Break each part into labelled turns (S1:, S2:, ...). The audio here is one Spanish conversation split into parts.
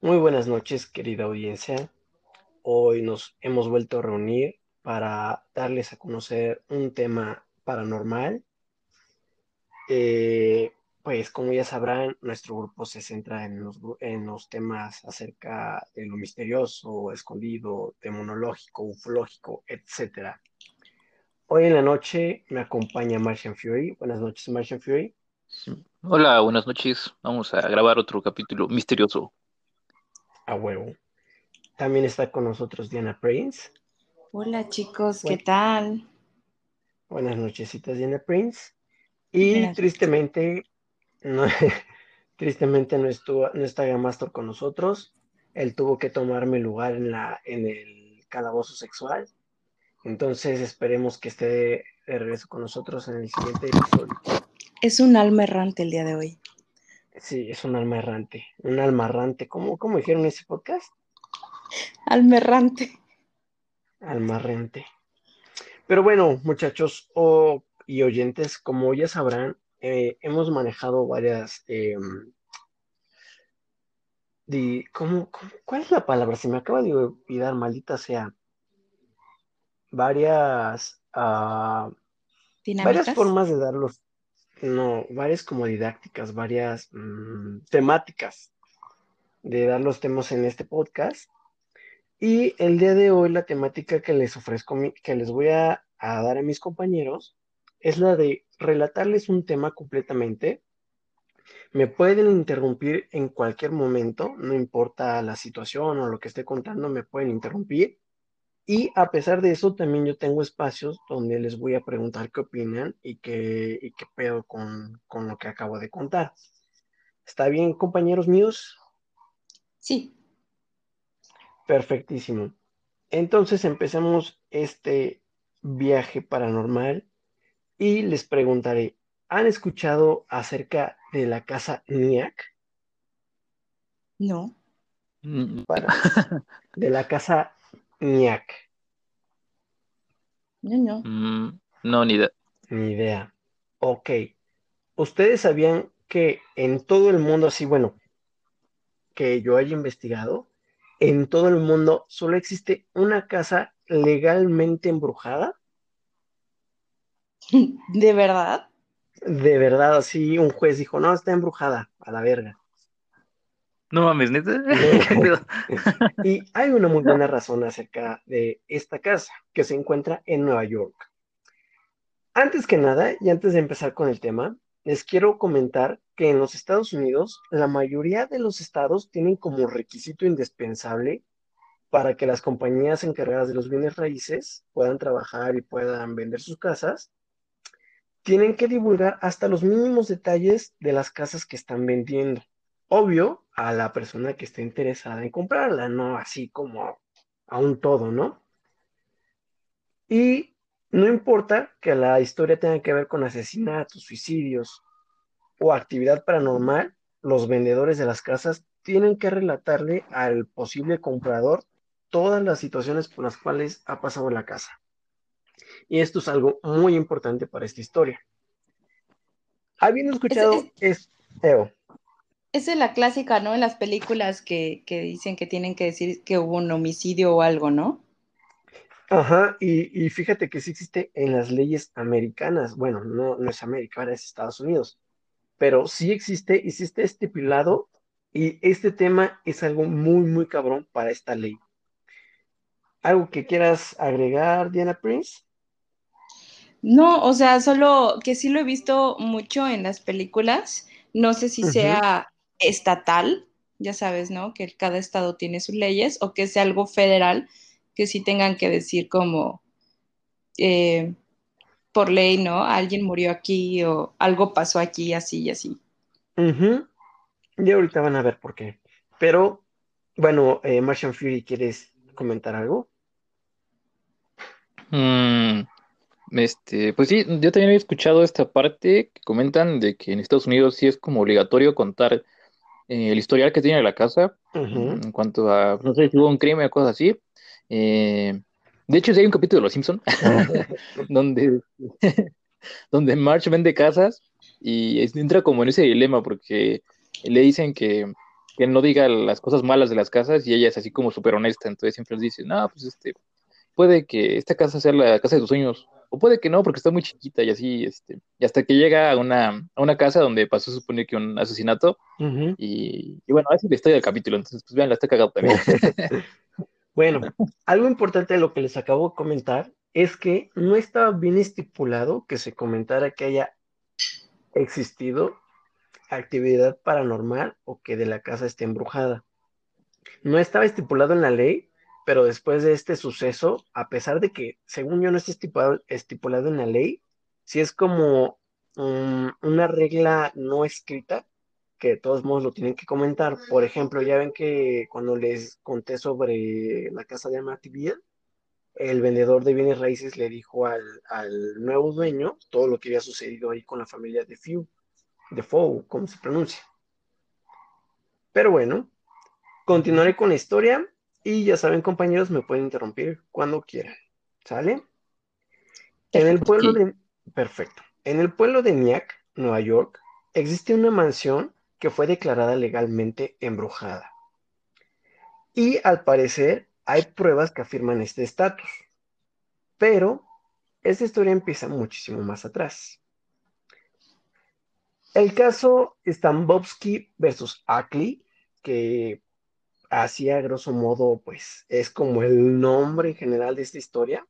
S1: Muy buenas noches, querida audiencia. Hoy nos hemos vuelto a reunir para darles a conocer un tema paranormal. Eh, pues como ya sabrán, nuestro grupo se centra en los, temas acerca de lo misterioso, escondido, demonológico, ufológico, etc. Hoy en la noche me acompaña Martian Fury. Buenas noches, Martian Fury.
S2: Hola, buenas noches. Vamos a grabar otro capítulo misterioso.
S1: A huevo. También está con nosotros Diana Prince.
S3: Hola chicos, ¿qué tal?
S1: Buenas nochesitas, Diana Prince. Y tristemente, no, tristemente no, estuvo, no está Gamastor con nosotros. Él tuvo que tomar mi lugar en, la, en el calabozo sexual. Entonces esperemos que esté de regreso con nosotros en el siguiente episodio.
S3: Es un alma errante el día de hoy.
S1: Sí, es un alma errante. Un alma errante. ¿Cómo, cómo dijeron ese podcast?
S3: Alma errante.
S1: Alma errante. Pero bueno, muchachos y oyentes, como ya sabrán, eh, hemos manejado varias... Em, ¿cómo, cuál es la palabra? Se me acaba de olvidar, maldita sea. Varias... Uh, varias formas de dar los no, varias como didácticas, varias mm, temáticas de dar los temas en este podcast. Y el día de hoy la temática que les ofrezco, que les voy a, a dar a mis compañeros, es la de relatarles un tema completamente. Me pueden interrumpir en cualquier momento, no importa la situación o lo que esté contando, me pueden interrumpir. Y a pesar de eso, también yo tengo espacios donde les voy a preguntar qué opinan y qué, y qué pedo con, con lo que acabo de contar. ¿Está bien, compañeros míos?
S3: Sí.
S1: Perfectísimo. Entonces empecemos este viaje paranormal y les preguntaré, ¿han escuchado acerca de la casa NIAC?
S3: No.
S1: de la casa Ñac.
S3: No, no.
S2: Mm, no, ni idea.
S1: Ni idea. Ok. ¿Ustedes sabían que en todo el mundo, así bueno, que yo haya investigado, en todo el mundo solo existe una casa legalmente embrujada?
S3: ¿De verdad?
S1: De verdad, así un juez dijo, no, está embrujada, a la verga.
S2: No mames, neta.
S1: y hay una muy buena razón acerca de esta casa que se encuentra en Nueva York. Antes que nada, y antes de empezar con el tema, les quiero comentar que en los Estados Unidos la mayoría de los estados tienen como requisito indispensable para que las compañías encargadas de los bienes raíces puedan trabajar y puedan vender sus casas, tienen que divulgar hasta los mínimos detalles de las casas que están vendiendo obvio a la persona que esté interesada en comprarla, no así como a un todo, ¿no? Y no importa que la historia tenga que ver con asesinatos, suicidios o actividad paranormal, los vendedores de las casas tienen que relatarle al posible comprador todas las situaciones por las cuales ha pasado la casa. Y esto es algo muy importante para esta historia. Habiendo escuchado es,
S3: esa es la clásica, ¿no? En las películas que, dicen que tienen que decir que hubo un homicidio o algo, ¿no?
S1: Ajá, y, fíjate que sí existe en las leyes americanas. Bueno, no, no es América, ahora es Estados Unidos. Pero sí existe y sí está estipulado. Y este tema es algo muy, muy cabrón para esta ley. ¿Algo que quieras agregar, Diana Prince?
S3: No, o sea, solo que sí lo he visto mucho en las películas. No sé si sea estatal, ya sabes, ¿no? Que cada estado tiene sus leyes, o que sea algo federal, que sí tengan que decir como eh, por ley, ¿no? Alguien murió aquí o algo pasó aquí, así y así.
S1: Y ahorita van a ver por qué. Pero, bueno, eh, Martian Fury, ¿quieres comentar algo?
S2: Mm, este, pues sí, yo también he escuchado esta parte que comentan de que en Estados Unidos sí es como obligatorio contar eh, el historial que tiene la casa en cuanto a, no sé si hubo un crimen o cosas así. Eh, de hecho, sí hay un capítulo de Los Simpson donde, donde March vende casas y entra como en ese dilema porque le dicen que que no diga las cosas malas de las casas y ella es así como súper honesta, entonces siempre les dice, no, pues este, puede que esta casa sea la casa de tus sueños, o puede que no, porque está muy chiquita y así, este, y hasta que llega a una, a una casa donde pasó, supone que un asesinato, y, bueno, así la historia del capítulo, entonces, pues vean, la está cagado también.
S1: bueno, algo importante de lo que les acabo de comentar es que no estaba bien estipulado que se comentara que haya existido actividad paranormal o que de la casa esté embrujada. No estaba estipulado en la ley, pero después de este suceso, a pesar de que, según yo, no esté estipulado, en la ley, sí es como una regla no escrita, que de todos modos lo tienen que comentar. Por ejemplo, ya ven que cuando les conté sobre la casa de Amityville, el vendedor de bienes raíces le dijo al, al, nuevo dueño todo lo que había sucedido ahí con la familia de Few, de Fow, ¿cómo se pronuncia? Pero bueno, continuaré con la historia y ya saben, compañeros, me pueden interrumpir cuando quieran. ¿Sale? En el pueblo de. Perfecto. En el pueblo de Nyack, Nueva York, existe una mansión que fue declarada legalmente embrujada. Y al parecer hay pruebas que afirman este estatus. Pero esta historia empieza muchísimo más atrás. El caso Stambovsky versus Ackley, que así a grosso modo, pues es como el nombre en general de esta historia.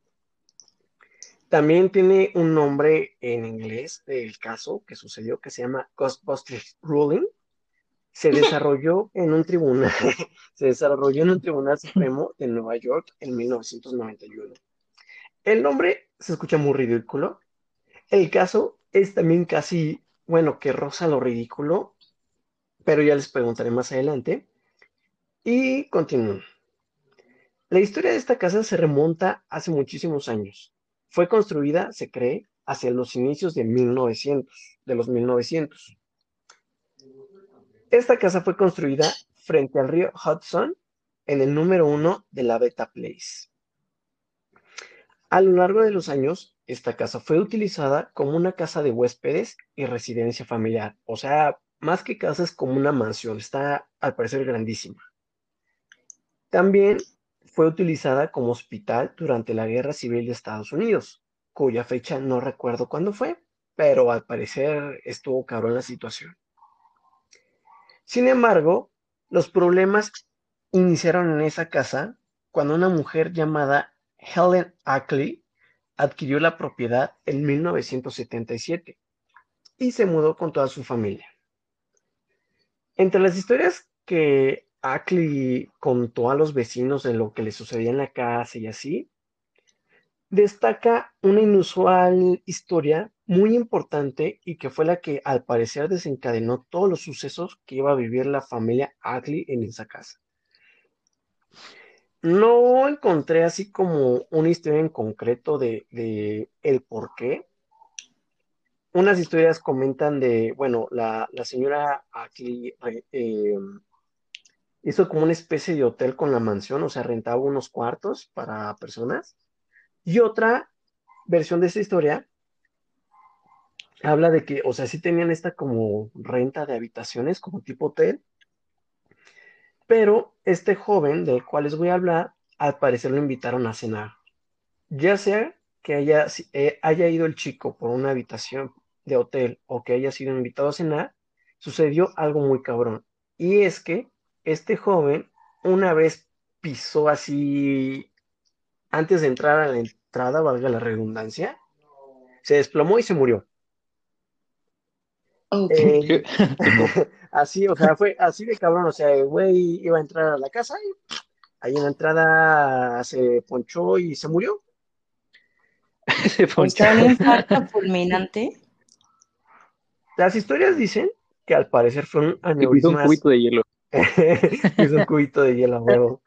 S1: También tiene un nombre en inglés del caso que sucedió que se llama Ghostbusters Ruling. Se desarrolló en un tribunal, se desarrolló en un tribunal supremo de Nueva York en 1991. El nombre se escucha muy ridículo. El caso es también casi, bueno, que roza lo ridículo, pero ya les preguntaré más adelante. Y continúo. La historia de esta casa se remonta hace muchísimos años. Fue construida, se cree, hacia los inicios de 1900, de los 1900. Esta casa fue construida frente al río Hudson en el número uno de la Beta Place. A lo largo de los años, esta casa fue utilizada como una casa de huéspedes y residencia familiar. O sea, más que casa es como una mansión. Está al parecer grandísima. También fue utilizada como hospital durante la Guerra Civil de Estados Unidos, cuya fecha no recuerdo cuándo fue, pero al parecer estuvo cabrón la situación. Sin embargo, los problemas iniciaron en esa casa cuando una mujer llamada Helen Ackley adquirió la propiedad en 1977 y se mudó con toda su familia. Entre las historias que Ackley contó a los vecinos de lo que le sucedía en la casa y así, destaca una inusual historia muy importante y que fue la que al parecer desencadenó todos los sucesos que iba a vivir la familia Ackley en esa casa. No encontré así como una historia en concreto de, el por qué. Unas historias comentan de, bueno, la, señora Ackley eh, hizo como una especie de hotel con la mansión, o sea, rentaba unos cuartos para personas. Y otra versión de esta historia habla de que, o sea, sí tenían esta como renta de habitaciones, como tipo hotel, pero este joven del cual les voy a hablar, al parecer lo invitaron a cenar. Ya sea que haya, eh, haya ido el chico por una habitación de hotel o que haya sido invitado a cenar, sucedió algo muy cabrón. Y es que este joven una vez pisó así, antes de entrar a la entrada, valga la redundancia, se desplomó y se murió. Eh, así, o sea, fue así de cabrón, o sea, el güey iba a entrar a la casa y ahí en la entrada se ponchó y se murió.
S3: se ponchó. en un infarto fulminante?
S1: Las historias dicen que al parecer fue un aneurisma.
S2: un cubito de hielo.
S1: es un cubito de hielo huevo.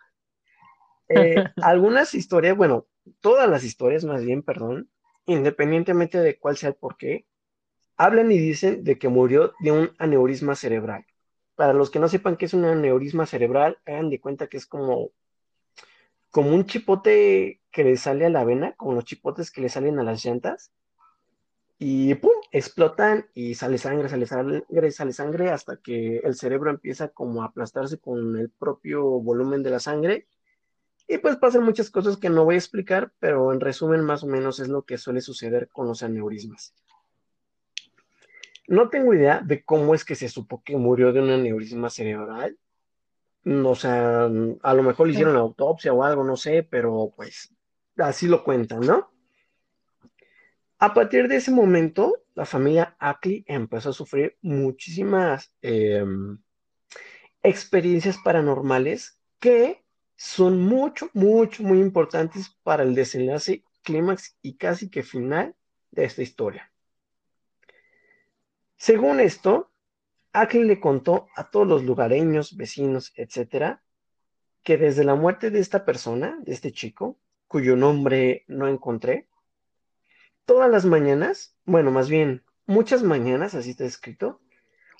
S1: Eh, algunas historias, bueno, todas las historias más bien, perdón, independientemente de cuál sea el porqué, hablan y dicen de que murió de un aneurisma cerebral. Para los que no sepan qué es un aneurisma cerebral, hagan de cuenta que es como, como un chipote que le sale a la vena, como los chipotes que le salen a las llantas. Y ¡pum! explotan y sale sangre, sale sangre, sale sangre hasta que el cerebro empieza como a aplastarse con el propio volumen de la sangre. Y pues pasan muchas cosas que no voy a explicar, pero en resumen más o menos es lo que suele suceder con los aneurismas. No tengo idea de cómo es que se supo que murió de un aneurisma cerebral. O sea, a lo mejor le hicieron autopsia o algo, no sé, pero pues así lo cuentan, ¿no? A partir de ese momento, la familia Ackley empezó a sufrir muchísimas em, experiencias paranormales que son mucho, mucho, muy importantes para el desenlace, clímax y casi que final de esta historia. Según esto, Ackley le contó a todos los lugareños, vecinos, etcétera, que desde la muerte de esta persona, de este chico, cuyo nombre no encontré, todas las mañanas, bueno, más bien muchas mañanas, así está escrito,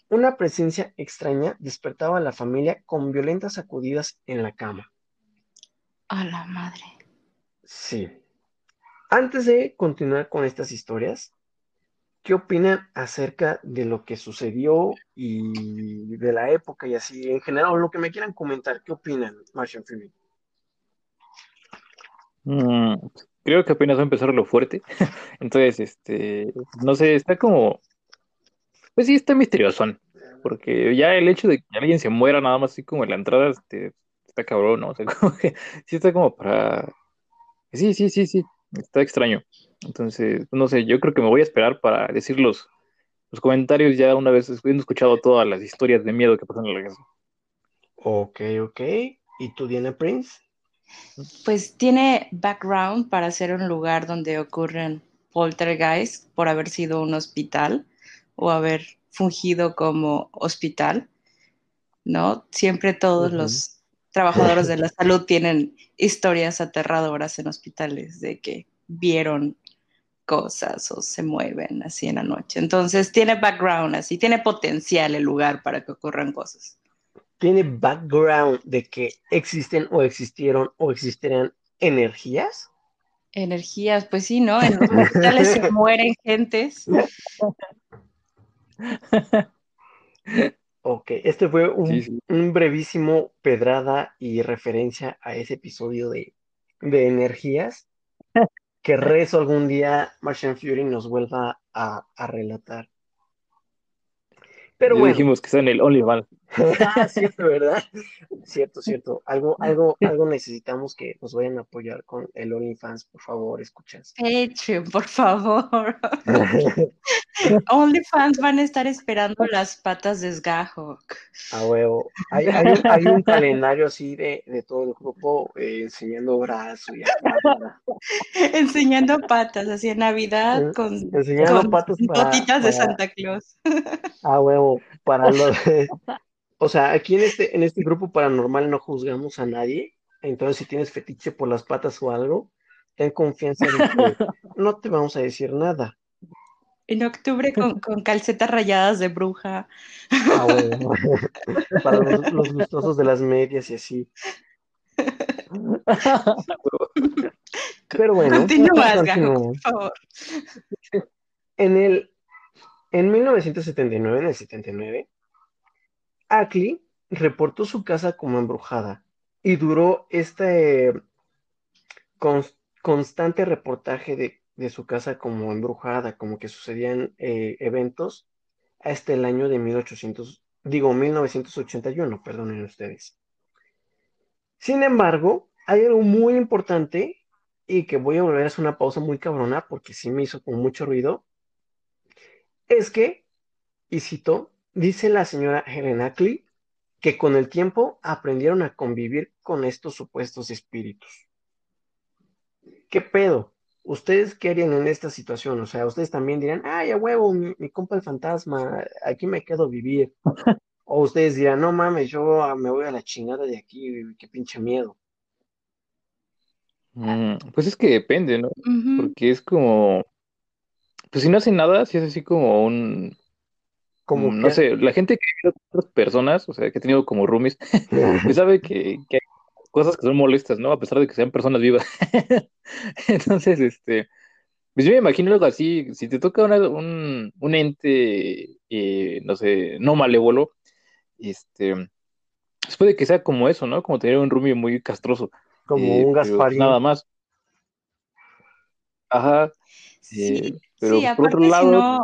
S1: una presencia extraña despertaba a la familia con violentas sacudidas en la cama.
S3: A la madre.
S1: Sí. Antes de continuar con estas historias, ¿qué opinan acerca de lo que sucedió y de la época y así en general, lo que me quieran comentar? ¿Qué opinan, Martian Freeman?
S2: Mm, creo que apenas va a empezar lo fuerte. Entonces, este, no sé, está como, pues sí, está misterioso, porque ya el hecho de que alguien se muera nada más así como en la entrada, este, está cabrón, ¿no? O sea, sí está como para, sí, sí, sí, sí, está extraño. Entonces, no sé, yo creo que me voy a esperar para decir los, los comentarios ya una vez habiendo escuchado todas las historias de miedo que pasan en la casa.
S1: Ok, ok. ¿Y tú, Diana Prince?
S3: Pues tiene background para ser un lugar donde ocurren poltergeist por haber sido un hospital o haber fungido como hospital, ¿no? Siempre todos los trabajadores de la salud tienen historias aterradoras en hospitales de que vieron cosas o se mueven así en la noche. Entonces tiene background así, tiene potencial el lugar para que ocurran cosas
S1: tiene background de que existen o existieron o existirán energías?
S3: Energías, pues sí, ¿no? En los hospitales se mueren gentes.
S1: Ok, este fue un, brevísimo pedrada y referencia a ese episodio de, energías que rezo algún día Martian Fury nos vuelva a, a relatar.
S2: Pero bueno. dijimos que está en el OnlyFans.
S1: ah, cierto, ¿verdad? Cierto, cierto. Algo, algo, algo necesitamos que nos vayan a apoyar con el OnlyFans, por favor, escuchas.
S3: Patreon, por favor. OnlyFans van a estar esperando las patas de Sgahok.
S1: A huevo. Hay, hay, un, calendario así de, de todo el grupo eh, enseñando brazos y
S3: Enseñando patas, así en Navidad con,
S1: enseñando patas
S3: de Santa Claus.
S1: A huevo, para los o sea, aquí en este, en este grupo paranormal no juzgamos a nadie. Entonces, si tienes fetiche por las patas o algo, ten confianza de que no te vamos a decir nada.
S3: En octubre con, calcetas rayadas de bruja.
S1: Ah, bueno. Para los, gustosos de las medias y así. Pero bueno.
S3: Continúa, por favor.
S1: En el en 1979, en el 79, Ackley reportó su casa como embrujada y duró este constante reportaje de, su casa como embrujada, como que sucedían eh, eventos hasta el año de 1800, digo 1981, perdonen ustedes. Sin embargo, hay algo muy importante y que voy a volver a hacer una pausa muy cabrona porque sí me hizo con mucho ruido. Es que, y cito, Dice la señora Helen Ackley que con el tiempo aprendieron a convivir con estos supuestos espíritus. ¿Qué pedo? ¿Ustedes qué harían en esta situación? O sea, ustedes también dirán, ay, a huevo, mi, compa el fantasma, aquí me quedo vivir. o ustedes dirán, no mames, yo me voy a la chingada de aquí, qué pinche miedo.
S2: Mm, pues es que depende, ¿no? Porque es como, pues si no hacen nada, si es así como un, como no sé, la gente que ha otras personas, o sea, que ha tenido como roomies, pues sabe que, cosas que son molestas, ¿no? A pesar de que sean personas vivas. Entonces, este, Pues yo me imagino algo así, si te toca un, un, ente, eh, no sé, no malévolo, este, pues puede que sea como eso, ¿no? Como tener un Rumi muy castroso.
S1: Como eh, un Gasparín.
S2: Nada más. Ajá.
S3: Sí, eh, pero por otro lado. Si no...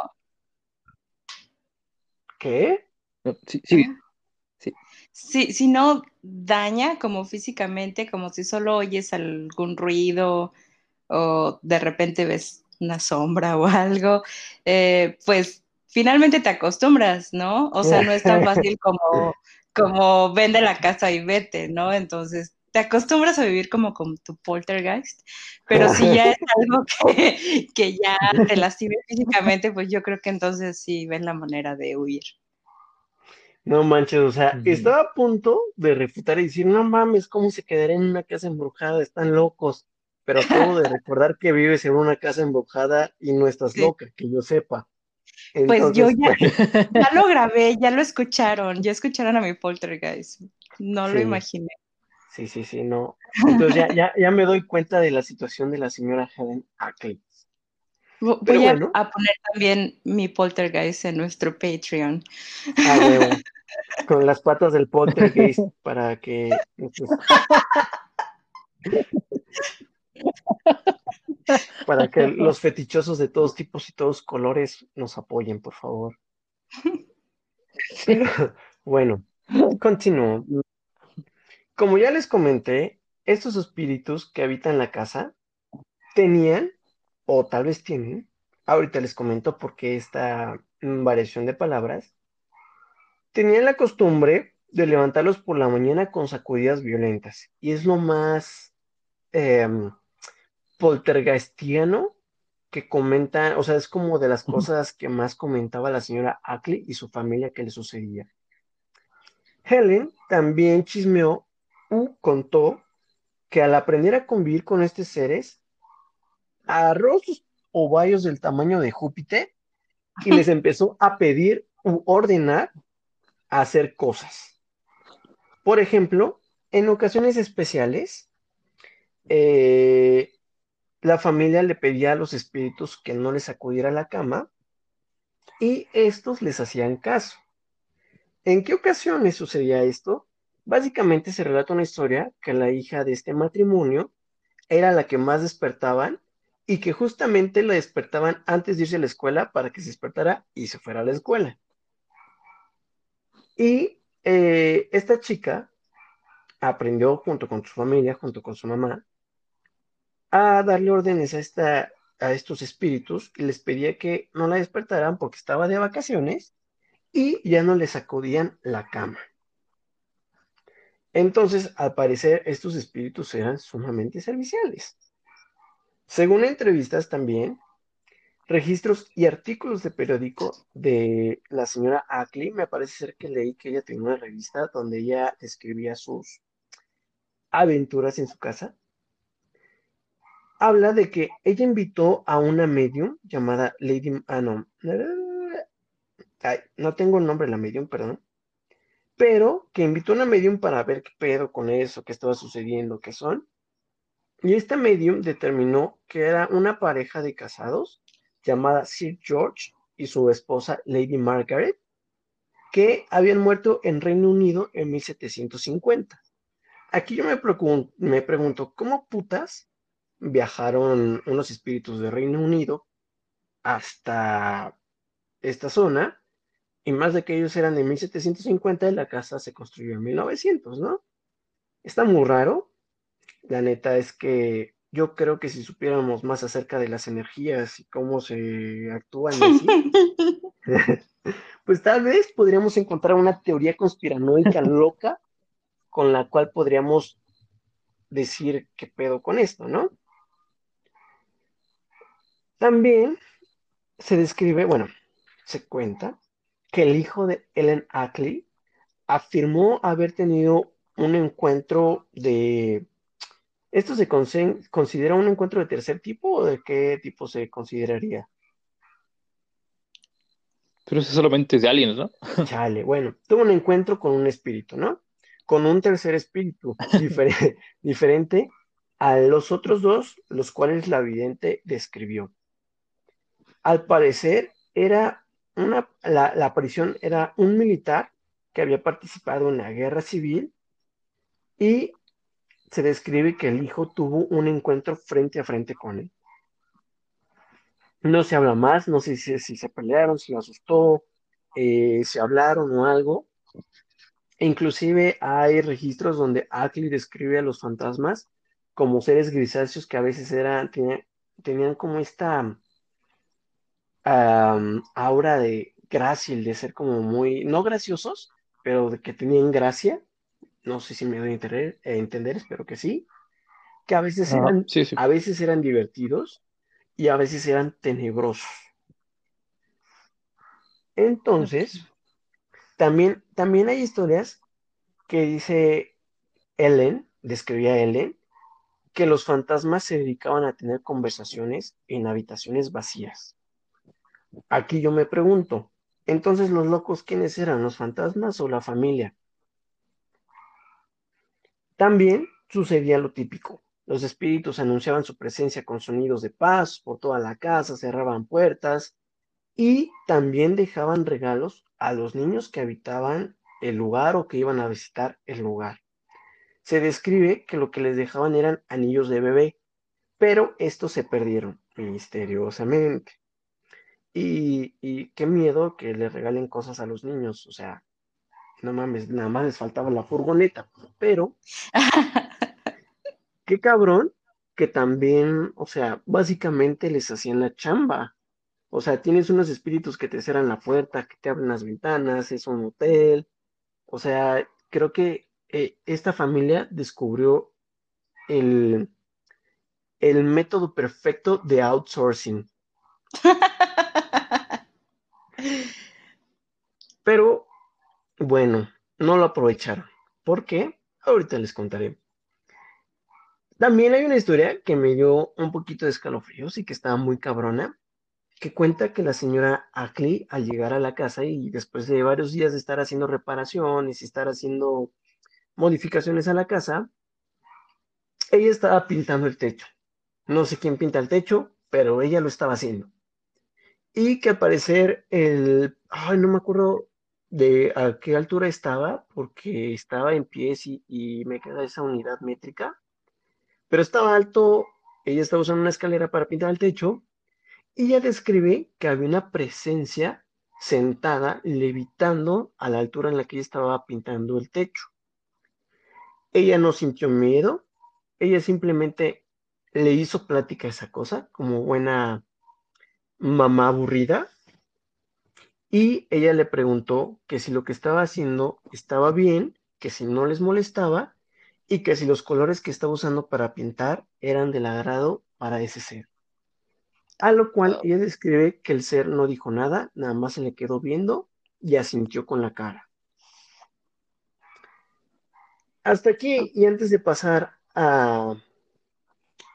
S1: ¿Qué?
S2: sí, sí,
S3: sí. Si, no daña como físicamente, como si solo oyes algún ruido o de repente ves una sombra o algo, eh, pues finalmente te acostumbras, ¿no? O sea, no es tan fácil como, como vende la casa y vete, ¿no? Entonces te acostumbras a vivir como con tu poltergeist, pero si ya es algo que, ya te lastima físicamente, pues yo creo que entonces sí ven la manera de huir.
S1: No manches, o sea, estaba a punto de refutar y decir, no mames, ¿cómo se quedará en una casa embrujada? Están locos. Pero acabo de recordar que vives en una casa embrujada y no estás loca, que yo sepa.
S3: pues yo ya, pues ya, lo grabé, ya lo escucharon, ya escucharon a mi poltergeist. No lo imaginé.
S1: Sí, sí, sí, no. Entonces ya, ya, ya me doy cuenta de la situación de la señora Helen Ackley.
S3: Voy a, poner también mi poltergeist en nuestro Patreon.
S1: Ah, Con las patas del poltergeist para que. para que los fetichosos de todos tipos y todos colores nos apoyen, por favor. bueno, continúo. Como ya les comenté, estos espíritus que habitan la casa tenían, o tal vez tienen, ahorita les comento por qué esta variación de palabras, tenían la costumbre de levantarlos por la mañana con sacudidas violentas. Y es lo más em, poltergeistiano que comentan, o sea, es como de las cosas que más comentaba la señora Ackley y su familia que le sucedía. Helen también chismeó U contó que al aprender a convivir con estos seres, agarró sus ovarios del tamaño de Júpiter y les empezó a pedir u ordenar hacer cosas. Por ejemplo, en ocasiones especiales, eh, la familia le pedía a los espíritus que no les acudiera a la cama y estos les hacían caso. ¿En qué ocasiones sucedía esto? Básicamente se relata una historia que la hija de este matrimonio era la que más despertaban y que justamente la despertaban antes de irse a la escuela para que se despertara y se fuera a la escuela. Y eh, esta chica aprendió junto con su familia, junto con su mamá, a darle órdenes a, esta, a estos espíritus y les pedía que no la despertaran porque estaba de vacaciones y ya no les sacudían la cama. Entonces, al parecer, estos espíritus eran sumamente serviciales. Según entrevistas también, registros y artículos de periódico de la señora Ackley, me parece ser que leí que ella tenía una revista donde ella escribía sus aventuras en su casa. Habla de que ella invitó a una medium llamada Lady... Ah, no. no tengo el nombre de la medium, perdón pero que invitó a una medium para ver qué pedo con eso, qué estaba sucediendo, qué son. Y esta medium determinó que era una pareja de casados llamada Sir George y su esposa Lady Margaret, que habían muerto en Reino Unido en 1750. Aquí yo me, pregunto, me pregunto, ¿cómo putas viajaron unos espíritus de Reino Unido hasta esta zona y más de que ellos eran de 1750 y la casa se construyó en 1900, ¿no? Está muy raro. La neta es que yo creo que si supiéramos más acerca de las energías y cómo se actúan así, pues tal vez podríamos encontrar una teoría conspiranoica loca con la cual podríamos decir qué pedo con esto, ¿no? También se describe, bueno, se cuenta que el hijo de Ellen Ackley afirmó haber tenido un encuentro de... ¿Esto se considera un encuentro de tercer tipo o de qué tipo se consideraría?
S2: Pero eso solamente es de aliens, ¿no?
S1: Chale, bueno, tuvo un encuentro con un espíritu, ¿no? Con un tercer espíritu diferente a los otros dos, los cuales la vidente describió. al parecer era una, la, la aparición era un militar que había participado en la guerra civil y se describe que el hijo tuvo un encuentro frente a frente con él. No se habla más, no sé si, se pelearon, si lo asustó, eh, se hablaron o algo. inclusive hay registros donde Ackley describe a los fantasmas como seres grisáceos que a veces eran, tenían, como esta aura de grácil, de ser como muy, no graciosos, pero de que tenían gracia, no sé si me doy a entender, entender espero que sí, que a veces, eran, a veces eran divertidos y a veces eran tenebrosos. Entonces, también, también hay historias que dice Ellen, describía Ellen, que los fantasmas se dedicaban a tener conversaciones en habitaciones vacías. Aquí yo me pregunto, entonces, ¿los locos quiénes eran? ¿Los fantasmas o la familia? También sucedía lo típico. Los espíritus anunciaban su presencia con sonidos de paz por toda la casa, cerraban puertas y también dejaban regalos a los niños que habitaban el lugar o que iban a visitar el lugar. Se describe que lo que les dejaban eran anillos de bebé, pero estos se perdieron misteriosamente. Y, qué miedo que le regalen cosas a los niños, o sea, no mames, nada más les faltaba la furgoneta, pero qué cabrón que también, o sea, básicamente les hacían la chamba. O sea, tienes unos espíritus que te cierran la puerta, que te abren las ventanas, es un hotel. O sea, creo que eh, esta familia descubrió el, el método perfecto de outsourcing. Pero bueno, no lo aprovecharon. ¿Por qué? Ahorita les contaré. También hay una historia que me dio un poquito de escalofríos y que estaba muy cabrona, que cuenta que la señora Ackley al llegar a la casa y después de varios días de estar haciendo reparaciones y estar haciendo modificaciones a la casa, ella estaba pintando el techo. No sé quién pinta el techo, pero ella lo estaba haciendo y que al parecer el, ay, no me acuerdo de a qué altura estaba, porque estaba en pies y, me queda esa unidad métrica, pero estaba alto, ella estaba usando una escalera para pintar el techo, y ella describe que había una presencia sentada, levitando a la altura en la que ella estaba pintando el techo. Ella no sintió miedo, ella simplemente le hizo plática esa cosa, como buena mamá aburrida y ella le preguntó que si lo que estaba haciendo estaba bien, que si no les molestaba y que si los colores que estaba usando para pintar eran del agrado para ese ser. A lo cual ella describe que el ser no dijo nada, nada más se le quedó viendo y asintió con la cara. Hasta aquí, y antes de pasar a,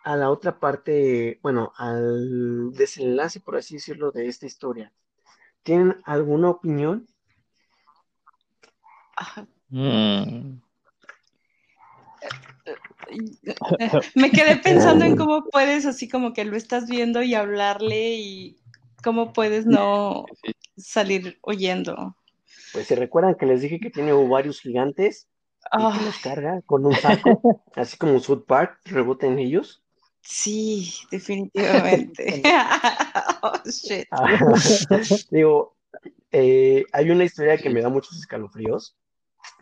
S1: a la otra parte, bueno, al desenlace, por así decirlo, de esta historia. ¿Tienen alguna opinión?
S3: Mm. Me quedé pensando en cómo puedes, así como que lo estás viendo y hablarle y cómo puedes no salir oyendo.
S1: Pues se recuerdan que les dije que tiene ovarios gigantes y que los carga con un saco, así como South Park, reboten ellos.
S3: Sí, definitivamente. oh, shit.
S1: digo, eh, hay una historia que me da muchos escalofríos,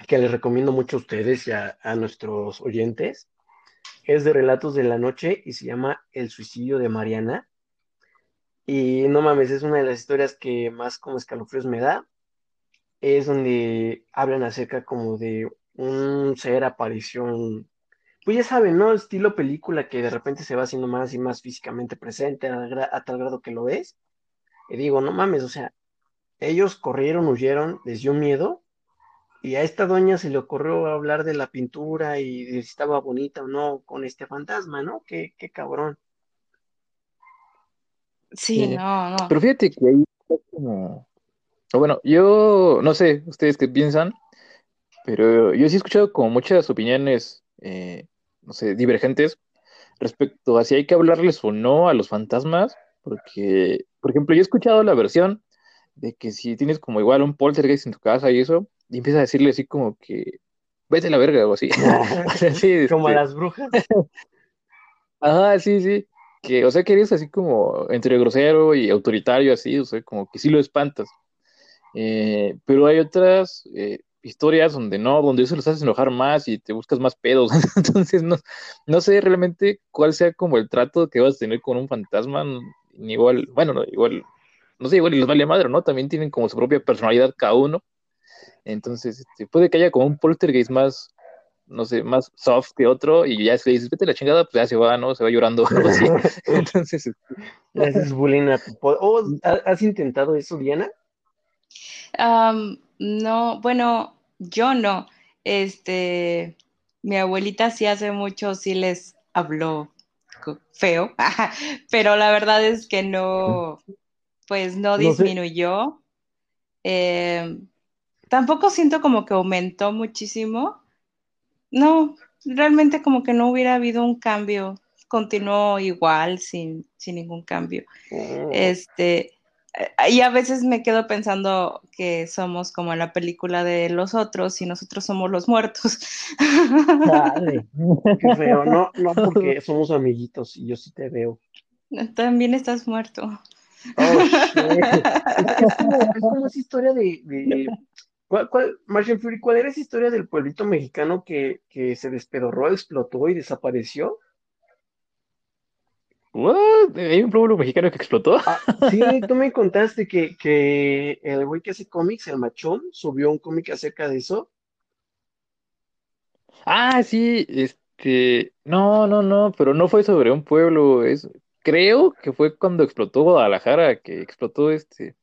S1: que les recomiendo mucho a ustedes y a, nuestros oyentes. Es de Relatos de la Noche y se llama El suicidio de Mariana. Y no mames, es una de las historias que más como escalofríos me da. Es donde hablan acerca como de un ser aparición pues ya saben, ¿no? Estilo película que de repente se va haciendo más y más físicamente presente a, tal grado que lo ves. Y digo, no mames, o sea, ellos corrieron, huyeron, les dio miedo. Y a esta doña se le ocurrió hablar de la pintura y de si estaba bonita o no con este fantasma, ¿no? Qué, qué cabrón.
S3: Sí, no, no.
S2: Pero fíjate que ahí como. Bueno, yo no sé ustedes qué piensan, pero yo sí he escuchado como muchas opiniones eh, no sé, divergentes respecto a si hay que hablarles o no a los fantasmas, porque, por ejemplo, yo he escuchado la versión de que si tienes como igual un poltergeist en tu casa y eso, y empiezas a decirle así como que vete a la verga o así.
S1: como a las brujas.
S2: Ajá, sí, sí. Que, o sea, que eres así como entre grosero y autoritario, así, o sea, como que sí lo espantas. Eh, pero hay otras eh, historias donde no, donde eso los haces enojar más y te buscas más pedos. Entonces, no, no sé realmente cuál sea como el trato que vas a tener con un fantasma. Igual, bueno, no, igual, no sé, igual y los vale madre, ¿no? También tienen como su propia personalidad cada uno. Entonces, este, puede que haya como un poltergeist más, no sé, más soft que otro, y ya si le dices, vete la chingada, pues ya se va, ¿no? Se va llorando así. Entonces, este,
S1: haces bullying a tu ¿Has intentado eso, Diana?
S3: No, bueno, yo no. Este, mi abuelita sí hace mucho, sí les habló feo, pero la verdad es que no, pues no disminuyó. Em, tampoco siento como que aumentó muchísimo. No, realmente como que no hubiera habido un cambio. Continuó igual, sin, sin ningún cambio. Oh. Este, y a veces me quedo pensando que somos como la película de los otros y nosotros somos los muertos.
S1: Dale, qué feo. No, no porque somos amiguitos y yo sí te veo.
S3: También estás muerto.
S1: Oh, es, como, esa historia de, ¿Cuál, cuál, Martian Fury, ¿cuál era esa historia del pueblito mexicano que, que se despedorró, explotó y desapareció?
S2: ¿Hay un pueblo mexicano que explotó?
S1: Ah, sí, tú me contaste que, que el güey que hace cómics, el machón, subió un cómic acerca de eso.
S2: Ah, sí, este, no, no, no, pero no fue sobre un pueblo, es, creo que fue cuando explotó Guadalajara, que explotó este,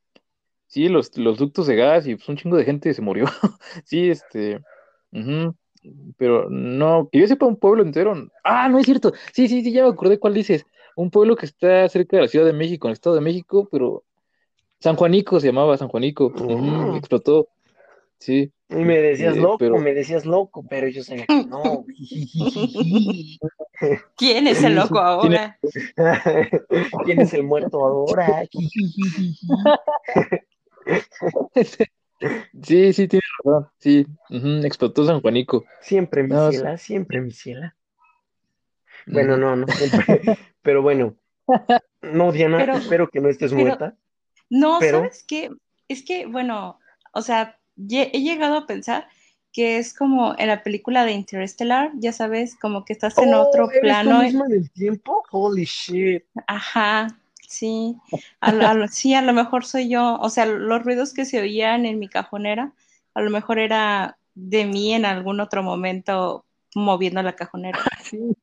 S2: sí, los, los ductos de gas y pues un chingo de gente se murió. sí, este, pero no, que yo sepa un pueblo entero. Ah, no es cierto. Sí, sí, sí, ya me acordé cuál dices un pueblo que está cerca de la Ciudad de México, en el Estado de México, pero San Juanico se llamaba San Juanico, mm. explotó, sí.
S1: Y me decías eh, loco, me decías loco, pero yo sabía que no.
S3: ¿Quién es el loco ahora?
S1: ¿Quién es el muerto ahora?
S2: sí, sí, tiene razón, sí, explotó San Juanico.
S1: Siempre mi ciela, siempre mi ciela. Bueno, no, no siempre. Pero bueno, no, Diana, espero que no estés muerta.
S3: No, ¿sabes qué? Es que, bueno, o sea, he llegado a pensar que es como en la película de Interstellar, ya sabes, como que estás en otro oh, ¿eres plano.
S1: mismo en el tiempo? Holy shit.
S3: Ajá, sí. sí, a lo mejor soy yo. O sea, los ruidos que se oían en mi cajonera, a lo mejor era de mí en algún otro momento moviendo la cajonera.
S1: Sí.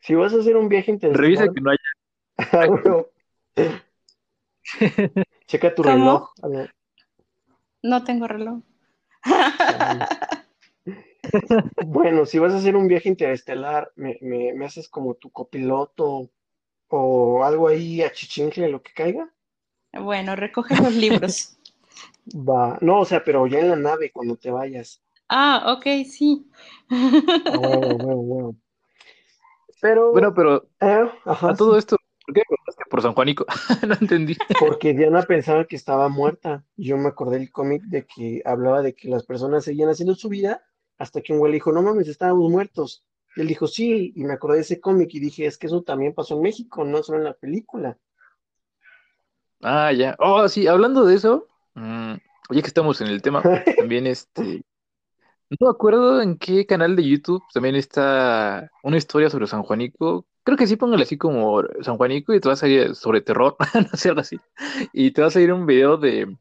S1: Si vas a hacer un viaje interesante.
S2: Revisa que no haya.
S1: Checa tu reloj.
S3: No tengo reloj.
S1: bueno, si vas a hacer un viaje interestelar, me, me, haces como tu copiloto o algo ahí a chichincle, lo que caiga.
S3: Bueno, recoge los libros.
S1: Va, no, o sea, pero ya en la nave cuando te vayas.
S3: Ah, ok, sí.
S1: bueno, bueno, bueno. Pero.
S2: Bueno, pero. Eh, a todo esto, ¿por qué por San Juanico? no entendí.
S1: Porque Diana pensaba que estaba muerta. Yo me acordé del cómic de que hablaba de que las personas seguían haciendo su vida hasta que un güey le dijo, no mames, estábamos muertos. Y él dijo, sí, y me acordé de ese cómic y dije, es que eso también pasó en México, no solo en la película.
S2: Ah, ya. Oh, sí, hablando de eso, mm, oye que estamos en el tema, también este, no me acuerdo en qué canal de YouTube también está una historia sobre San Juanico. Creo que sí, póngale así como San Juanico y te va a salir sobre terror, no sé, así. Y te va a salir un video de,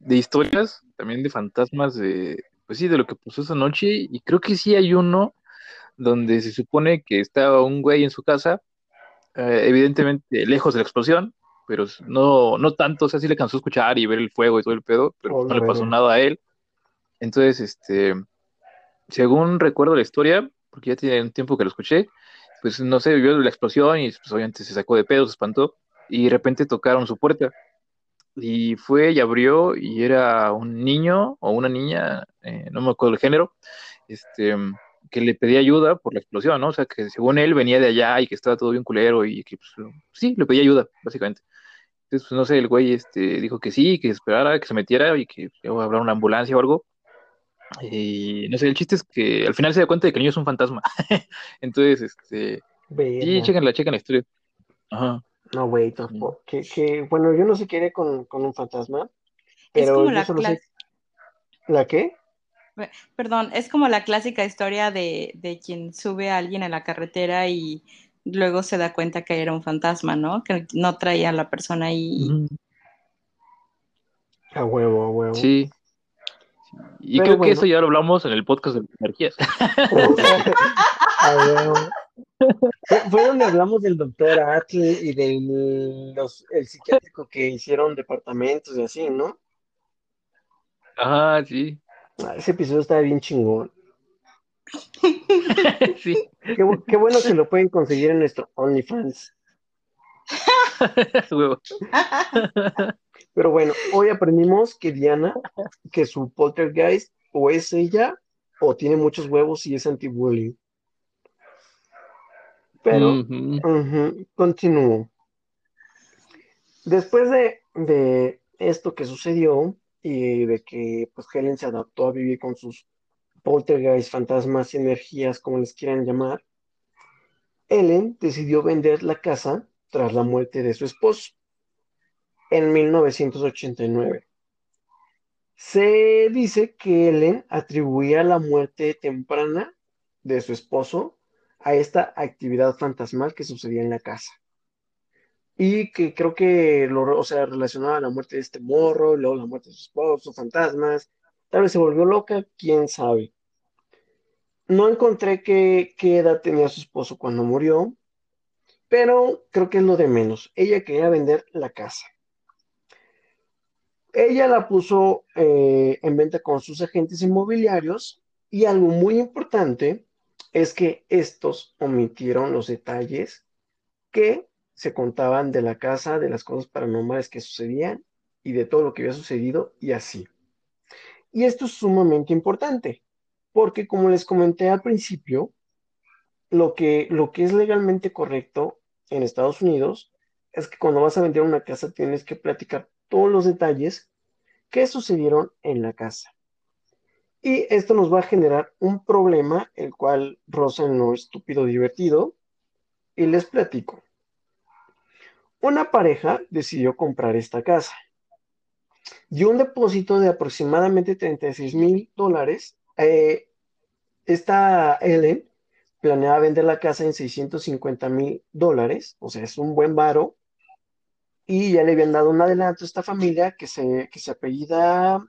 S2: de historias, también de fantasmas, de, pues sí, de lo que pasó esa noche. Y creo que sí hay uno donde se supone que estaba un güey en su casa, eh, evidentemente lejos de la explosión, pero no, no tanto, o sea, sí le cansó escuchar y ver el fuego y todo el pedo, pero oh, no le pasó nada a él. Entonces, este, según recuerdo la historia, porque ya tiene un tiempo que lo escuché, pues no sé, vio la explosión y pues, obviamente se sacó de pedo, se espantó y de repente tocaron su puerta. Y fue y abrió y era un niño o una niña, eh, no me acuerdo el género, este, que le pedía ayuda por la explosión, ¿no? O sea, que según él venía de allá y que estaba todo bien culero y que, pues, sí, le pedía ayuda, básicamente. Entonces, pues, no sé, el güey este, dijo que sí, que esperara, que se metiera y que iba a hablar una ambulancia o algo. Y no sé, el chiste es que al final se da cuenta de que el niño es un fantasma. Entonces, este. Sí, chequen la historia.
S1: Ajá. No, güey, tampoco. Que, que, bueno, yo no sé qué haré con, con un fantasma, pero yo solo sé. ¿La qué?
S3: Perdón, es como la clásica historia de, de, quien sube a alguien a la carretera y luego se da cuenta que era un fantasma, ¿no? Que no traía a la persona ahí.
S1: A huevo, a huevo.
S2: Sí. Y creo que eso ya lo hablamos en el podcast de energías.
S1: Fue donde hablamos del doctor Atle y del el psiquiátrico que hicieron departamentos y así, ¿no?
S2: Ah, sí.
S1: Ah, ese episodio está bien chingón. sí. Qué, bueno que lo pueden conseguir en nuestro OnlyFans. Pero bueno, hoy aprendimos que Diana, que su poltergeist o es ella o tiene muchos huevos y es anti-bullying. Pero, continúo. Después de, de, esto que sucedió y de que pues Helen se adaptó a vivir con sus poltergeist, fantasmas energías, como les quieran llamar, Ellen decidió vender la casa tras la muerte de su esposo en 1989. Se dice que Ellen atribuía la muerte temprana de su esposo a esta actividad fantasmal que sucedía en la casa. Y que creo que lo, o sea, relacionaba la muerte de este morro, luego la muerte de su esposo, fantasmas. Tal vez se volvió loca, quién sabe. No encontré qué, qué edad tenía su esposo cuando murió, pero creo que es lo de menos. Ella quería vender la casa. Ella la puso eh, en venta con sus agentes inmobiliarios y algo muy importante es que estos omitieron los detalles que se contaban de la casa, de las cosas paranormales que sucedían y de todo lo que había sucedido y así. Y esto es sumamente importante, porque como les comenté al principio, lo que, lo que es legalmente correcto en Estados Unidos es que cuando vas a vender una casa tienes que platicar todos los detalles que sucedieron en la casa. Y esto nos va a generar un problema, el cual Rosa no estúpido divertido, y les platico. Una pareja decidió comprar esta casa. Y un depósito de aproximadamente 36 mil dólares. Eh, esta Ellen planeaba vender la casa en 650 mil dólares, o sea, es un buen varo. Y ya le habían dado un adelanto a esta familia que se, que se apellida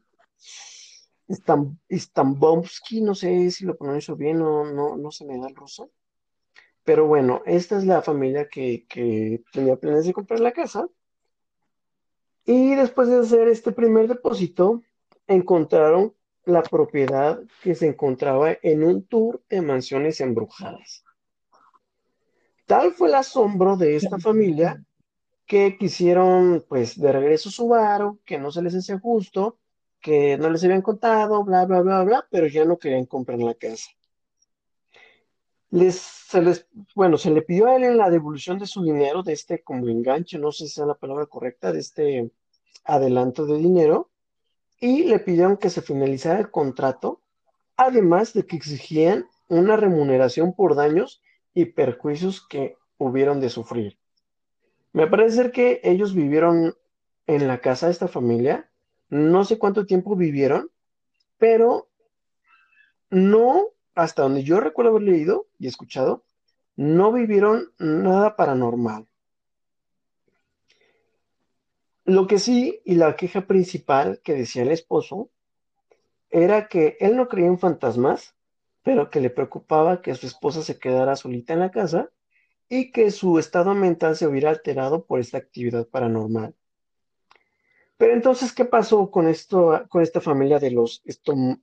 S1: Stambowski, no sé si lo pronuncio bien, no, no, no se me da el ruso. Pero bueno, esta es la familia que, tenía planes de comprar la casa. Y después de hacer este primer depósito, encontraron la propiedad que se encontraba en un tour de mansiones embrujadas. Tal fue el asombro de esta familia que quisieron, pues, de regreso su varo, que no se les hacía justo, que no les habían contado, bla, bla, bla, bla, pero ya no querían comprar la casa. Les, se les, bueno, se le pidió a él la devolución de su dinero, de este como enganche, no sé si es la palabra correcta, de este adelanto de dinero, y le pidieron que se finalizara el contrato, además de que exigían una remuneración por daños y perjuicios que hubieron de sufrir. Me parece ser que ellos vivieron en la casa de esta familia no sé cuánto tiempo vivieron, pero no, hasta donde yo recuerdo haber leído y escuchado, no vivieron nada paranormal. Lo que sí, y la queja principal que decía el esposo, era que él no creía en fantasmas, pero que le preocupaba que su esposa se quedara solita en la casa y que su estado mental se hubiera alterado por esta actividad paranormal. Pero entonces, ¿qué pasó con esto, con esta familia de los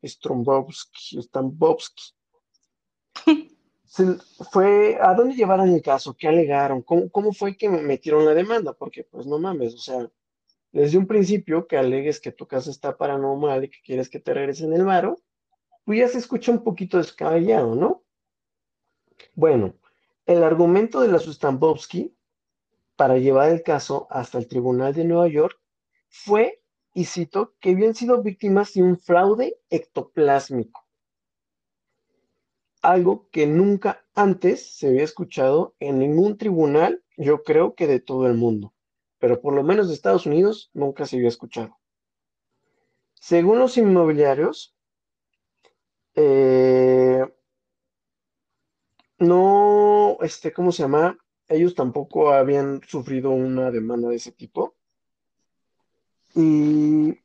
S1: Strombowski, fue, ¿a dónde llevaron el caso? ¿Qué alegaron? ¿Cómo, fue que metieron la demanda? Porque, pues, no mames, o sea, desde un principio que alegues que tu casa está paranormal y que quieres que te regresen el varo, pues ya se escucha un poquito descabellado, ¿no? Bueno, el argumento de la Stambowski para llevar el caso hasta el Tribunal de Nueva York fue, y cito, que habían sido víctimas de un fraude ectoplásmico. Algo que nunca antes se había escuchado en ningún tribunal, yo creo que de todo el mundo, pero por lo menos de Estados Unidos nunca se había escuchado. Según los inmobiliarios, eh, no, este, ¿cómo se llama? Ellos tampoco habían sufrido una demanda de ese tipo. Y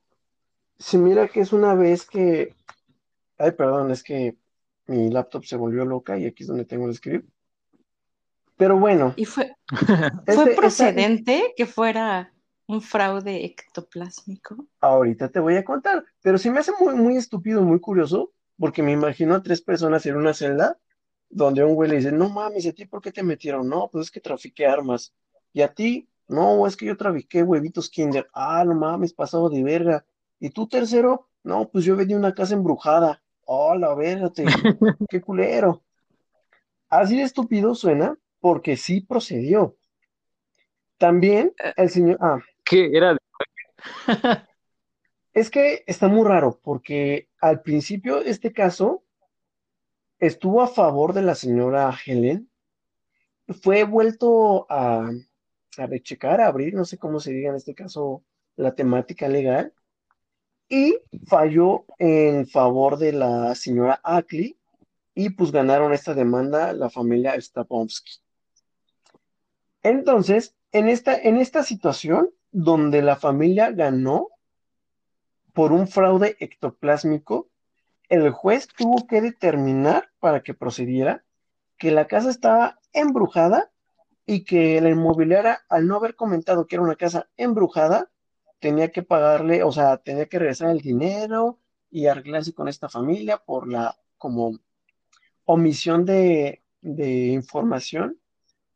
S1: se mira que es una vez que, ay, perdón, es que mi laptop se volvió loca y aquí es donde tengo el script. Pero bueno.
S3: ¿Y fue, ¿fue procedente que fuera un fraude ectoplásmico?
S1: Ahorita te voy a contar, pero sí me hace muy, muy estúpido, muy curioso, porque me imagino a tres personas en una celda donde un güey le dice, no mames, ¿y a ti por qué te metieron? No, pues es que trafiqué armas. ¿Y a ti? No, es que yo trafiqué huevitos Kinder. Ah, no mames, pasado de verga. ¿Y tú tercero? No, pues yo vendí una casa embrujada. Oh, la verga, qué culero. Así de estúpido suena, porque sí procedió. También eh, el señor. Ah.
S2: ¿Qué era?
S1: es que está muy raro, porque al principio este caso estuvo a favor de la señora Helen, fue vuelto a, a rechecar, a abrir, no sé cómo se diga en este caso la temática legal, y falló en favor de la señora Ackley, y pues ganaron esta demanda la familia Stapowski. Entonces, en esta, en esta situación, donde la familia ganó por un fraude ectoplásmico, el juez tuvo que determinar para que procediera que la casa estaba embrujada y que la inmobiliaria, al no haber comentado que era una casa embrujada, tenía que pagarle, o sea, tenía que regresar el dinero y arreglarse con esta familia por la como omisión de, información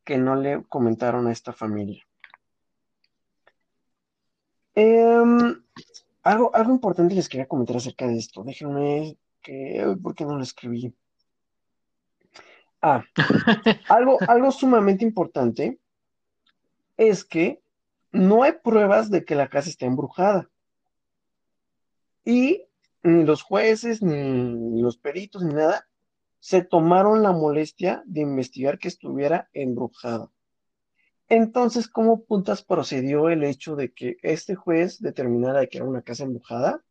S1: que no le comentaron a esta familia. Em, algo, algo importante les quería comentar acerca de esto. Déjenme que, ¿por qué no lo escribí? Ah, algo, algo sumamente importante es que no hay pruebas de que la casa esté embrujada. Y ni los jueces, ni los peritos, ni nada, se tomaron la molestia de investigar que estuviera embrujada. Entonces, ¿cómo puntas procedió el hecho de que este juez determinara que era una casa embrujada?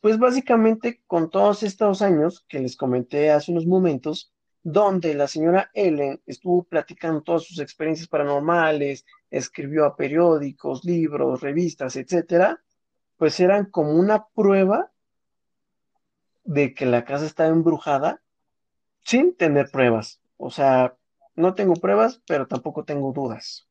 S1: Pues básicamente con todos estos años que les comenté hace unos momentos, donde la señora Ellen estuvo platicando todas sus experiencias paranormales, escribió a periódicos, libros, revistas, etcétera, pues eran como una prueba de que la casa estaba embrujada sin tener pruebas. O sea, no tengo pruebas, pero tampoco tengo dudas.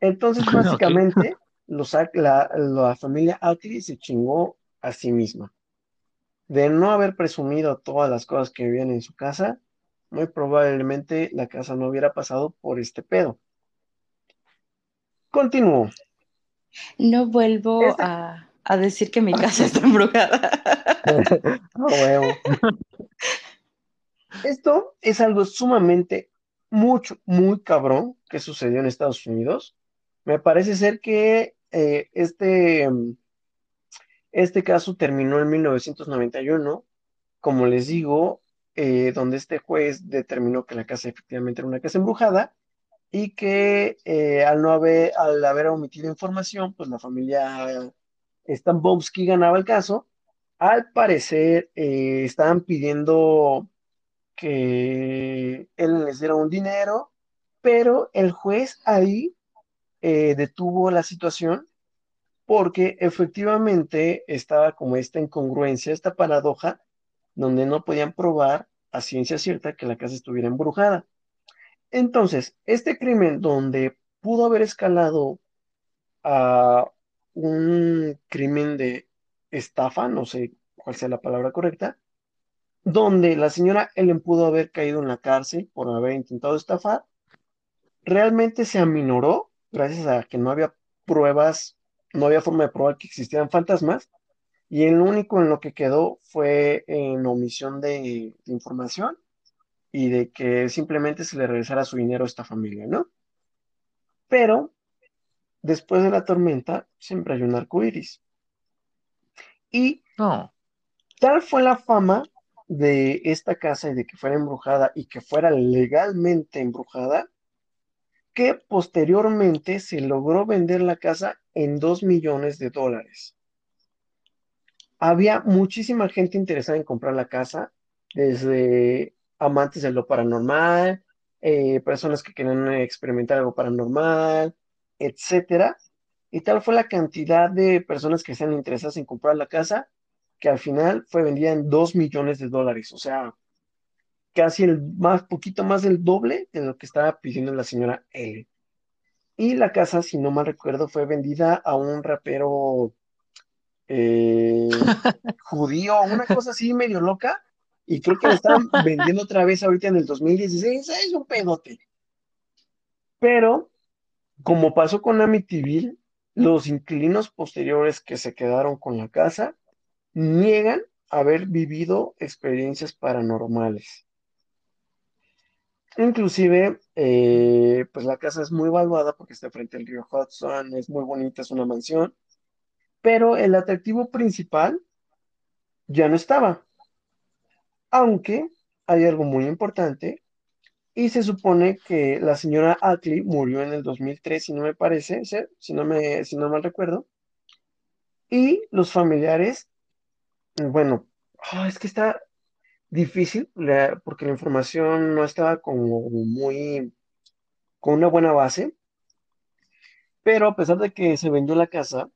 S1: Entonces, básicamente, la, familia Ackley se chingó a sí misma. De no haber presumido todas las cosas que vivían en su casa, muy probablemente la casa no hubiera pasado por este pedo. Continúo.
S3: No vuelvo este a, decir que mi casa está embrujada.
S1: Esto es algo sumamente, mucho, muy cabrón que sucedió en Estados Unidos. Me parece ser que eh, este, este caso terminó en 1991, como les digo, eh, donde este juez determinó que la casa efectivamente era una casa embrujada y que eh, al no haber, al haber omitido información, pues la familia Stambowski ganaba el caso. Al parecer estaban pidiendo que él les diera un dinero, pero el juez ahí eh, detuvo la situación porque efectivamente estaba como esta incongruencia, esta paradoja, donde no podían probar a ciencia cierta que la casa estuviera embrujada. Entonces, este crimen donde pudo haber escalado a un crimen de estafa, no sé cuál sea la palabra correcta, donde la señora Ellen pudo haber caído en la cárcel por haber intentado estafar, realmente se aminoró gracias a que no había pruebas, no había forma de probar que existieran fantasmas, y el único en lo que quedó fue en omisión de, información y de que simplemente se le regresara su dinero a esta familia, ¿no? Pero después de la tormenta siempre hay un arco iris. Y tal fue la fama de esta casa y de que fuera embrujada y que fuera legalmente embrujada, que posteriormente se logró vender la casa en dos millones de dólares. Había muchísima gente interesada en comprar la casa, desde amantes de lo paranormal, eh, personas que querían experimentar algo paranormal, etcétera. Y tal fue la cantidad de personas que están interesadas en comprar la casa que al final fue vendida en 2 millones de dólares, o sea, casi el más, poquito más del doble de lo que estaba pidiendo la señora L. Y la casa, si no mal recuerdo, fue vendida a un rapero eh, judío, una cosa así medio loca, y creo que la están vendiendo otra vez ahorita en el 2016, es un pedote. Pero, como pasó con Amityville, los inquilinos posteriores que se quedaron con la casa niegan haber vivido experiencias paranormales. Inclusive, eh, pues la casa es muy valuada porque está frente al río Hudson, es muy bonita, es una mansión, pero el atractivo principal ya no estaba. Aunque hay algo muy importante y se supone que la señora Ackley murió en el 2003, si no me parece, si no, me, si no mal recuerdo, y los familiares bueno, ah, es que está difícil porque la información no estaba como muy con una buena base, pero a pesar de que se vendió la casa,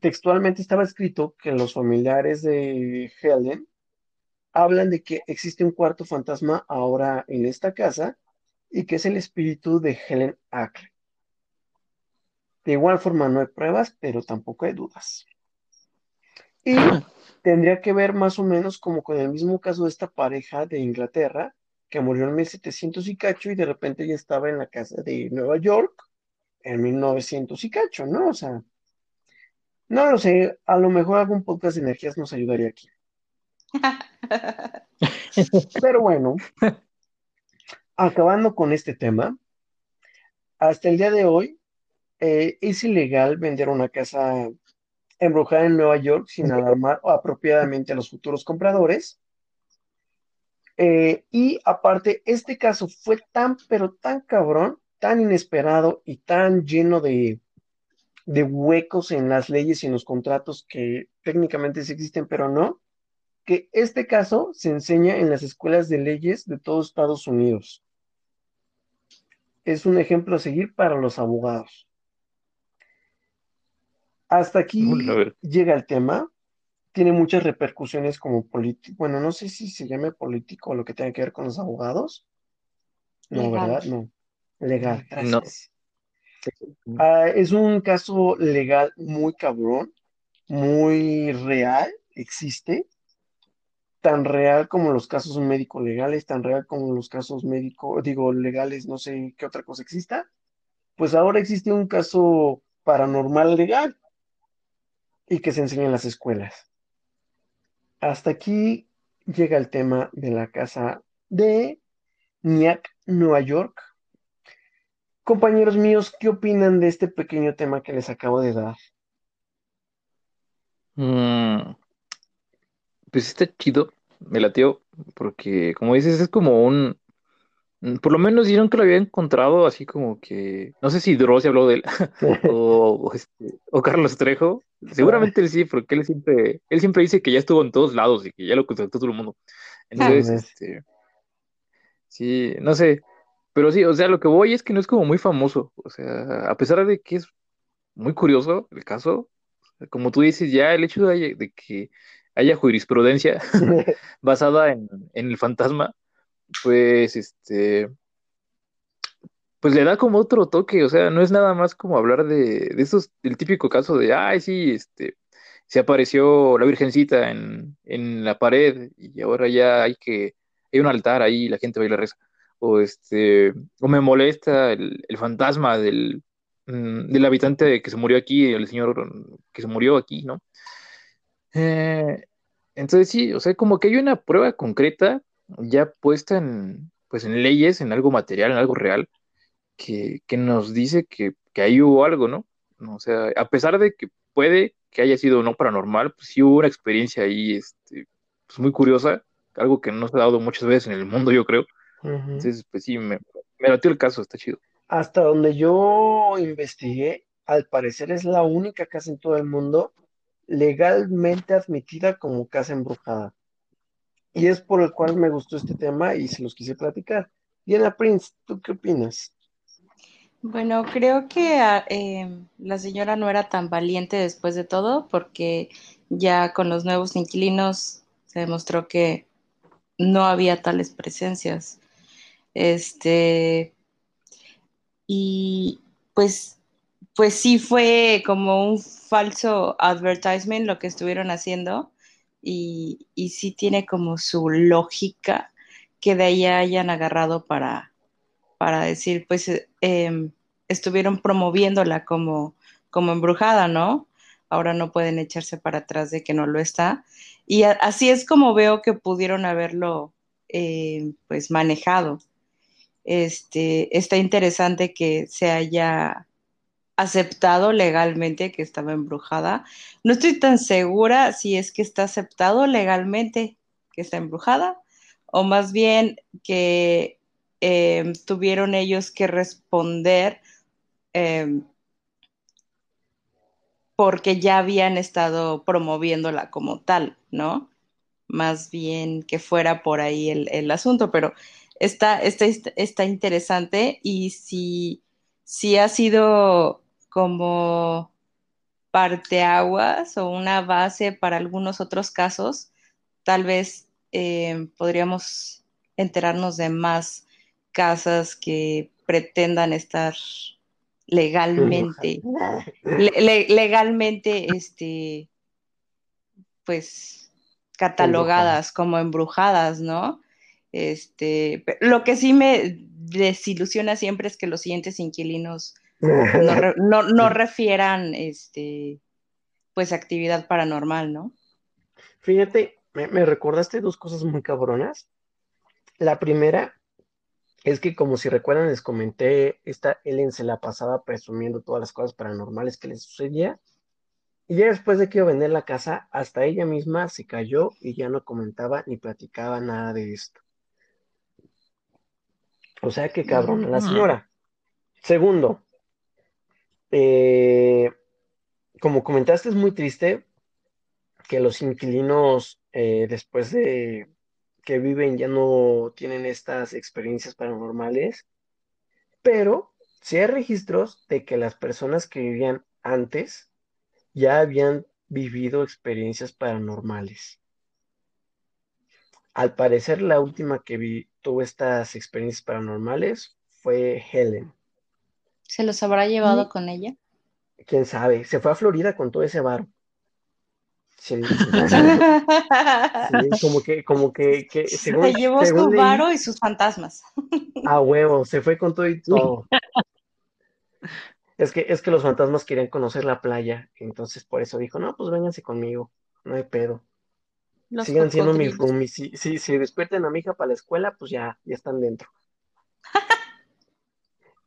S1: textualmente estaba escrito que los familiares de Helen hablan de que existe un cuarto fantasma ahora en esta casa y que es el espíritu de Helen Acre. De igual forma no hay pruebas, pero tampoco hay dudas. Y tendría que ver más o menos como con el mismo caso de esta pareja de Inglaterra, que murió en 1700 y cacho y de repente ya estaba en la casa de Nueva York en 1900 y cacho, ¿no? O sea, no lo sé, a lo mejor algún podcast de energías nos ayudaría aquí. Pero bueno, acabando con este tema, hasta el día de hoy eh, es ilegal vender una casa embrujada en Nueva York sin alarmar apropiadamente a los futuros compradores. Eh, y aparte, este caso fue tan, pero tan cabrón, tan inesperado y tan lleno de, de huecos en las leyes y en los contratos que técnicamente sí existen, pero no, que este caso se enseña en las escuelas de leyes de todos Estados Unidos. Es un ejemplo a seguir para los abogados. Hasta aquí llega el tema. Tiene muchas repercusiones como político. Bueno, no sé si se llame político o lo que tenga que ver con los abogados. No, ¿verdad? No. Legal, gracias. Ah, es un caso legal muy cabrón, muy real, existe. Tan real como los casos médicos legales, tan real como los casos médicos, digo, legales, no sé qué otra cosa exista. Pues ahora existe un caso paranormal legal y que se enseña en las escuelas. Hasta aquí llega el tema de la casa de Nyack, Nueva York. Compañeros míos, ¿qué opinan de este pequeño tema que les acabo de dar?
S2: Mm, pues está chido, me latió, porque como dices, es como un, por lo menos dijeron que lo había encontrado así como que, no sé si Dross habló de él o, este, o, Carlos Trejo, seguramente él sí, porque él siempre, él siempre dice que ya estuvo en todos lados y que ya lo contactó todo el mundo. Entonces, este, sí, no sé, pero sí, o sea, lo que voy es que no es como muy famoso, o sea, a pesar de que es muy curioso el caso, como tú dices, ya el hecho de, de que haya jurisprudencia basada en, en el fantasma, pues este, pues le da como otro toque, o sea, no es nada más como hablar de, de esos, el típico caso de, ay, sí, este, se apareció la Virgencita en, en la pared y ahora ya hay que, hay un altar ahí la gente va y la reza. O este, o me molesta el, el fantasma del, mm, del habitante que se murió aquí, el señor que se murió aquí, ¿no? Eh, entonces sí, o sea, como que hay una prueba concreta ya puesta en, pues en leyes, en algo material, en algo real, que, nos dice que, ahí hubo algo, ¿no? O sea, a pesar de que puede que haya sido no paranormal, pues sí hubo una experiencia ahí, este, pues muy curiosa, algo que no se ha dado muchas veces en el mundo, yo creo. Entonces, pues sí, me, me batió el caso, está chido.
S1: Hasta donde yo investigué, al parecer es la única casa en todo el mundo legalmente admitida como casa embrujada. Y es por el cual me gustó este tema y se los quise platicar. Diana Prince, ¿tú qué opinas?
S3: Bueno, creo que ah, em, la señora no era tan valiente después de todo, porque ya con los nuevos inquilinos se demostró que no había tales presencias. Este, y pues, pues sí fue como un falso advertisement lo que estuvieron haciendo y, y sí tiene como su lógica que de ahí hayan agarrado para, para decir, pues em, estuvieron promoviéndola como, como embrujada, ¿no? Ahora no pueden echarse para atrás de que no lo está. Y así es como veo que pudieron haberlo eh, pues manejado. Este, está interesante que se haya aceptado legalmente que estaba embrujada. No estoy tan segura si es que está aceptado legalmente que está embrujada o más bien que eh, tuvieron ellos que responder eh, porque ya habían estado promoviéndola como tal, ¿no? Más bien que fuera por ahí el, asunto, pero está, está, está, interesante y si, si ha sido como parteaguas o una base para algunos otros casos, tal vez eh, podríamos enterarnos de más casas que pretendan estar legalmente, legalmente, este, pues, catalogadas como embrujadas, ¿no? Este, lo que sí me desilusiona siempre es que los siguientes inquilinos no, refieran, este, pues, actividad paranormal, ¿no?
S1: Fíjate, me, me recordaste dos cosas muy cabronas. La primera es que como si recuerdan, les comenté, esta Ellen se la pasaba presumiendo todas las cosas paranormales que le sucedía. Y ya después de que iba a vender la casa, hasta ella misma se cayó y ya no comentaba ni platicaba nada de esto. O sea que cabrón la señora. Segundo, eh, como comentaste, es muy triste que los inquilinos, eh, después de que viven ya no tienen estas experiencias paranormales, pero sí hay registros de que las personas que vivían antes ya habían vivido experiencias paranormales. Al parecer, la última que vi, tuvo estas experiencias paranormales fue Helen.
S3: ¿Se los habrá llevado con ella?
S1: Quién sabe, se fue a Florida con todo ese bar. Sí, como que, como que,
S3: se llevó su varo y sus fantasmas.
S1: A huevo, se fue con todo y todo. Es que, es que los fantasmas querían conocer la playa, entonces por eso dijo, no, pues vénganse conmigo, no hay pedo. Sigan siendo mis roomies. Si, si, si, despierten a mi hija para la escuela, pues ya, ya están dentro.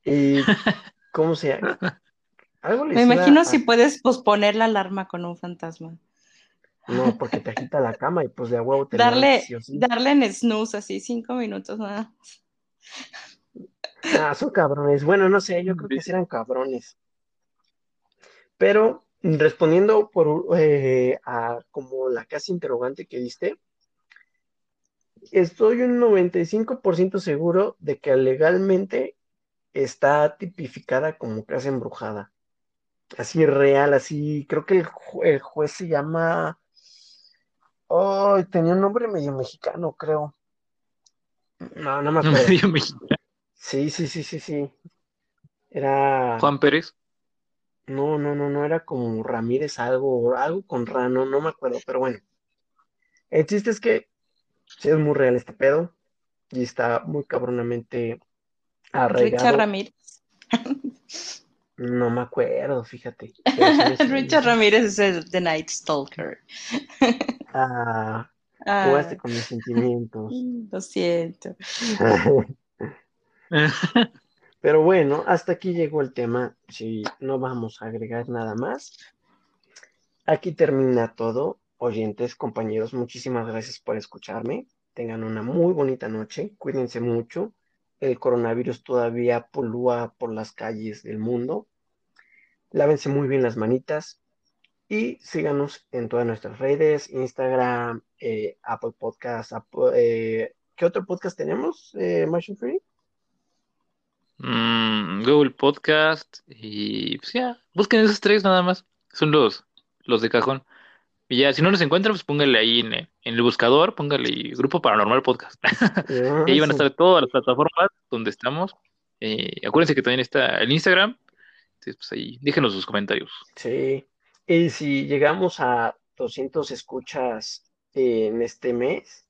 S1: Y, ¿cómo se llama?
S3: Me imagino si puedes posponer la alarma con un fantasma.
S1: No, porque te agita la cama y pues de a huevo te
S3: Darle, darle en snooze así, cinco minutos nada.
S1: Ah, son cabrones. Bueno, no sé, yo creo que eran cabrones. Pero respondiendo por eh, a como la casa interrogante que diste, estoy un 95% seguro de que legalmente está tipificada como casa embrujada. Así real, así, creo que el juez se llama Oh, tenía un nombre medio mexicano, creo. No, no me acuerdo. Medio mexicano. Sí, sí, sí, sí, sí. Era.
S2: Juan Pérez.
S1: No, no, no, no, era como Ramírez algo, algo con Rano, no me acuerdo, pero bueno. El chiste es que sí es muy real este pedo y está muy cabronamente arraigado. Richard Ramírez. No me acuerdo, fíjate.
S3: Richard Ramírez es el The Night Stalker.
S1: Ah, Jugaste con mis sentimientos.
S3: Lo siento.
S1: Pero bueno, hasta aquí llegó el tema. Si no vamos a agregar nada más. Aquí termina todo. Oyentes, compañeros, muchísimas gracias por escucharme. Tengan una muy bonita noche. Cuídense mucho. El coronavirus todavía polúa por las calles del mundo. Lávense muy bien las manitas. Y síganos en todas nuestras redes, Instagram, eh, Apple Podcasts, eh, ¿qué otro podcast tenemos, eh, Free?
S2: Mm, Google Podcast y pues ya, busquen esos tres nada más, son los, los de cajón. Y ya, si no los encuentran, pues pónganle ahí en, el buscador, pónganle Grupo Paranormal Podcast. y ahí van a estar todas las plataformas donde estamos. acuérdense que también está el Instagram. Entonces, pues ahí, déjenos sus comentarios.
S1: Sí, y si llegamos a 200 escuchas en este mes,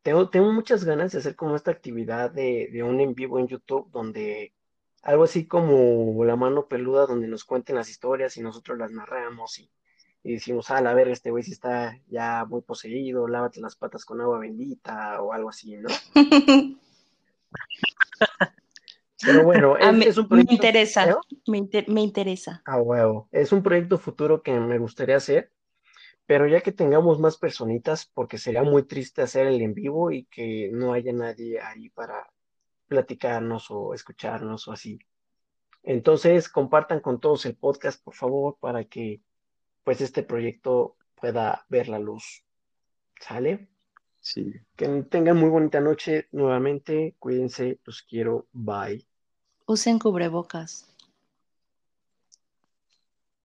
S1: tengo, tengo muchas ganas de hacer como esta actividad de, de un en vivo en YouTube donde algo así como la mano peluda donde nos cuenten las historias y nosotros las narramos y, y decimos, ah, la verga, este güey sí está ya muy poseído, lávate las patas con agua bendita o algo así, ¿no? Pero bueno,
S3: es, un proyecto. Me interesa, me, interesa.
S1: Ah, huevo. Es un proyecto futuro que me gustaría hacer, pero ya que tengamos más personitas, porque sería muy triste hacer el en vivo y que no haya nadie ahí para platicarnos o escucharnos o así. Entonces, compartan con todos el podcast, por favor, para que pues este proyecto pueda ver la luz. ¿Sale?
S2: Sí.
S1: Que tengan muy bonita noche nuevamente. Cuídense, los quiero. Bye.
S3: Usen cubrebocas.